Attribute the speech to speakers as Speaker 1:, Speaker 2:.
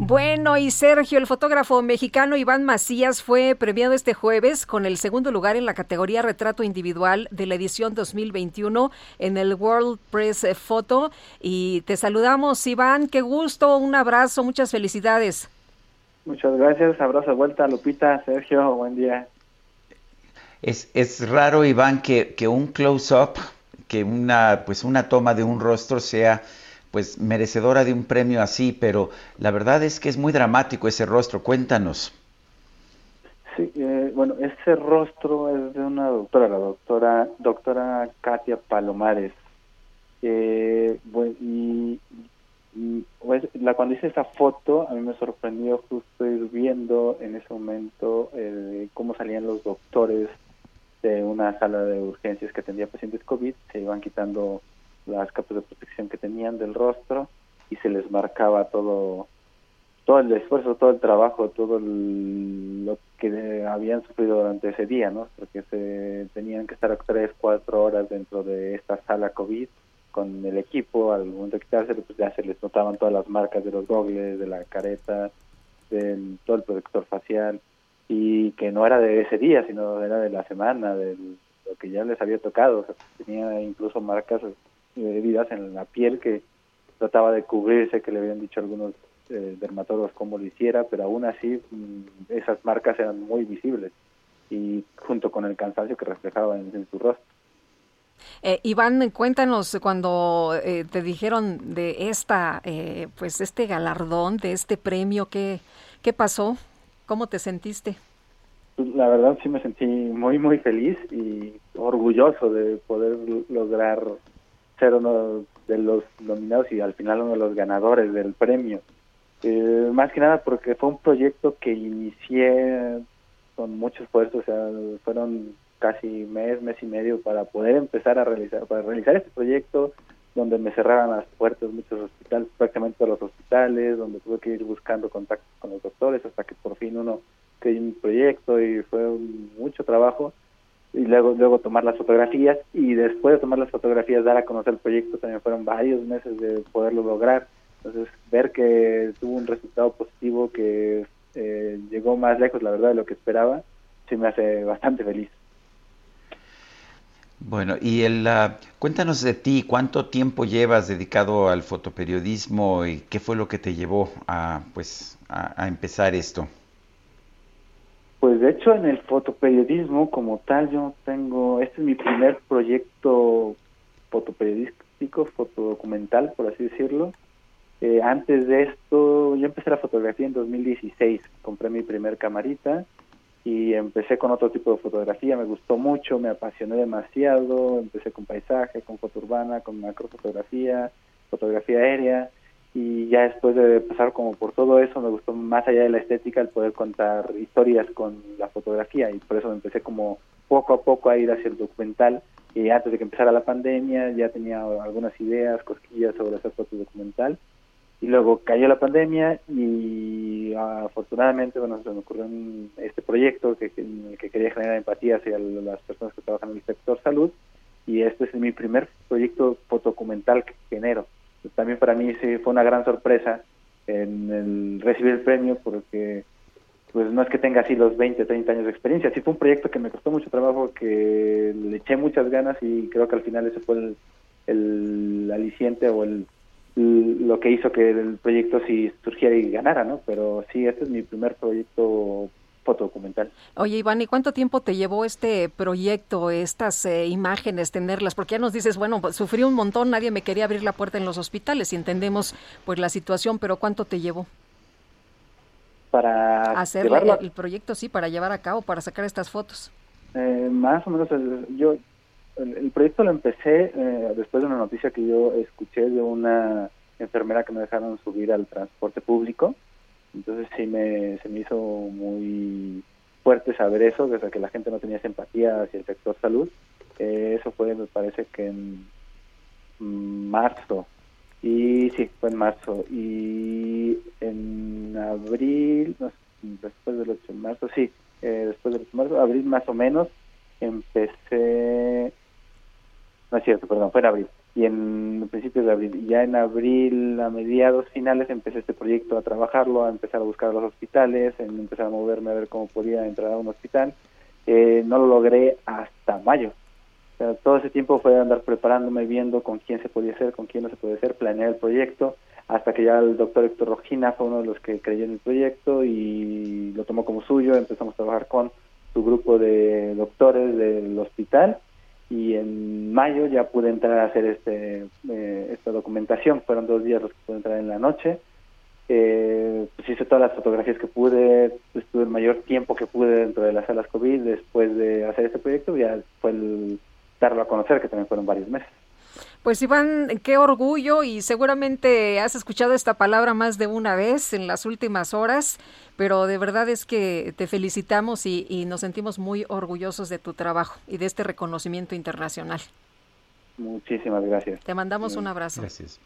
Speaker 1: Bueno, y Sergio, el fotógrafo mexicano Iván Macías fue premiado este jueves con el segundo lugar en la categoría Retrato Individual de la edición 2021 en el World Press Photo. Y te saludamos, Iván, qué gusto, un abrazo, muchas felicidades.
Speaker 2: Muchas gracias, abrazo de vuelta, Lupita, Sergio, buen día.
Speaker 3: Es, es raro, Iván, que, que un close-up, que una, pues una toma de un rostro sea pues merecedora de un premio así, pero la verdad es que es muy dramático ese rostro. Cuéntanos.
Speaker 2: Sí, eh, bueno, ese rostro es de una doctora, la doctora, doctora Katia Palomares. Eh, y, pues, la, cuando hice esa foto, a mí me sorprendió justo ir viendo en ese momento eh, cómo salían los doctores de una sala de urgencias que atendía pacientes COVID, se iban quitando las capas de protección que tenían del rostro y se les marcaba todo todo el esfuerzo, todo el trabajo, todo lo que habían sufrido durante ese día, ¿no? Porque se tenían que estar tres, cuatro horas dentro de esta sala COVID con el equipo, al momento de quitarse, pues ya se les notaban todas las marcas de los gogles, de la careta, del todo el protector facial, y que no era de ese día, sino era de la semana, de lo que ya les había tocado, o sea, tenía incluso marcas heridas en la piel que trataba de cubrirse, que le habían dicho algunos eh, dermatólogos cómo lo hiciera, pero aún así mm, esas marcas eran muy visibles y junto con el cansancio que reflejaba en, su rostro.
Speaker 1: Eh, Iván, cuéntanos cuando eh, te dijeron de esta, eh, pues este galardón, de este premio, ¿qué, ¿qué pasó? ¿Cómo te sentiste?
Speaker 2: Pues, la verdad sí me sentí muy, muy feliz y orgulloso de poder lograr ser uno de los nominados y al final uno de los ganadores del premio. Eh, más que nada porque fue un proyecto que inicié con mucho esfuerzo, o sea, fueron casi mes, mes y medio para poder empezar a realizar, para realizar este proyecto donde me cerraban las puertas muchos hospitales, prácticamente todos los hospitales, donde tuve que ir buscando contactos con los doctores hasta que por fin uno creó un proyecto y fue mucho trabajo y luego luego tomar las fotografías y después de tomar las fotografías dar a conocer el proyecto también fueron varios meses de poderlo lograr. Entonces ver que tuvo un resultado positivo que eh, llegó más lejos la verdad de lo que esperaba sí me hace bastante feliz.
Speaker 3: Bueno y el cuéntanos de ti cuánto tiempo llevas dedicado al fotoperiodismo y qué fue lo que te llevó a pues a empezar esto
Speaker 2: pues de hecho en el fotoperiodismo como tal yo tengo, este es mi primer proyecto fotoperiodístico, fotodocumental por así decirlo. Eh, antes de esto yo empecé la fotografía en 2016, compré mi primer camarita y empecé con otro tipo de fotografía, me gustó mucho, me apasioné demasiado, empecé con paisaje, con foto urbana, con macrofotografía, fotografía aérea y ya después de pasar como por todo eso me gustó más allá de la estética el poder contar historias con la fotografía y por eso me empecé como poco a poco a ir hacia el documental y antes de que empezara la pandemia ya tenía algunas ideas, cosquillas sobre hacer foto documental y luego cayó la pandemia y afortunadamente bueno se me ocurrió este proyecto que, que quería generar empatía hacia las personas que trabajan en el sector salud y este es mi primer proyecto fotodocumental que genero también para mí sí fue una gran sorpresa en el recibir el premio porque pues no es que tenga así los 20, 30 años de experiencia, sí fue un proyecto que me costó mucho trabajo, que le eché muchas ganas y creo que al final ese fue el, aliciente o el, lo que hizo que el proyecto sí surgiera y ganara, ¿no? Pero sí, este es mi primer proyecto fotodocumental.
Speaker 1: Oye, Iván, ¿y cuánto tiempo te llevó este proyecto, estas eh, imágenes, tenerlas? Porque ya nos dices, bueno, pues, sufrí un montón, nadie me quería abrir la puerta en los hospitales y entendemos pues la situación, pero ¿cuánto te llevó?
Speaker 2: Para
Speaker 1: hacer el, proyecto, sí, para llevar a cabo, para sacar estas fotos.
Speaker 2: Eh, más o menos, yo el, proyecto lo empecé eh, después de una noticia que yo escuché de una enfermera que no dejaron subir al transporte público. Entonces sí me, se me hizo muy fuerte saber eso, desde que la gente no tenía simpatía hacia el sector salud. Eh, eso fue, me parece que en marzo. Y sí, fue en marzo. Y en abril, después del 8 de marzo, sí, eh, después del 8 de marzo, abril más o menos, empecé, no es cierto, perdón, fue en abril, y en principios de abril, ya en abril, a mediados finales, empecé este proyecto a trabajarlo, a empezar a buscar los hospitales, a empezar a moverme a ver cómo podía entrar a un hospital. Eh, no lo logré hasta mayo. O sea, todo ese tiempo fue andar preparándome, viendo con quién se podía hacer, con quién no se podía hacer, planear el proyecto, hasta que ya el doctor Héctor Rojina fue uno de los que creyó en el proyecto y lo tomó como suyo, empezamos a trabajar con su grupo de doctores del hospital y en mayo ya pude entrar a hacer este eh, esta documentación, fueron dos días los que pude entrar en la noche, eh, pues hice todas las fotografías que pude, estuve el mayor tiempo que pude dentro de las salas COVID. Después de hacer este proyecto, ya fue el darlo a conocer, que también fueron varios meses.
Speaker 1: Pues Iván, qué orgullo y seguramente has escuchado esta palabra más de una vez en las últimas horas, pero de verdad es que te felicitamos y, nos sentimos muy orgullosos de tu trabajo y de este reconocimiento internacional.
Speaker 2: Muchísimas gracias.
Speaker 1: Te mandamos un abrazo.
Speaker 3: Gracias.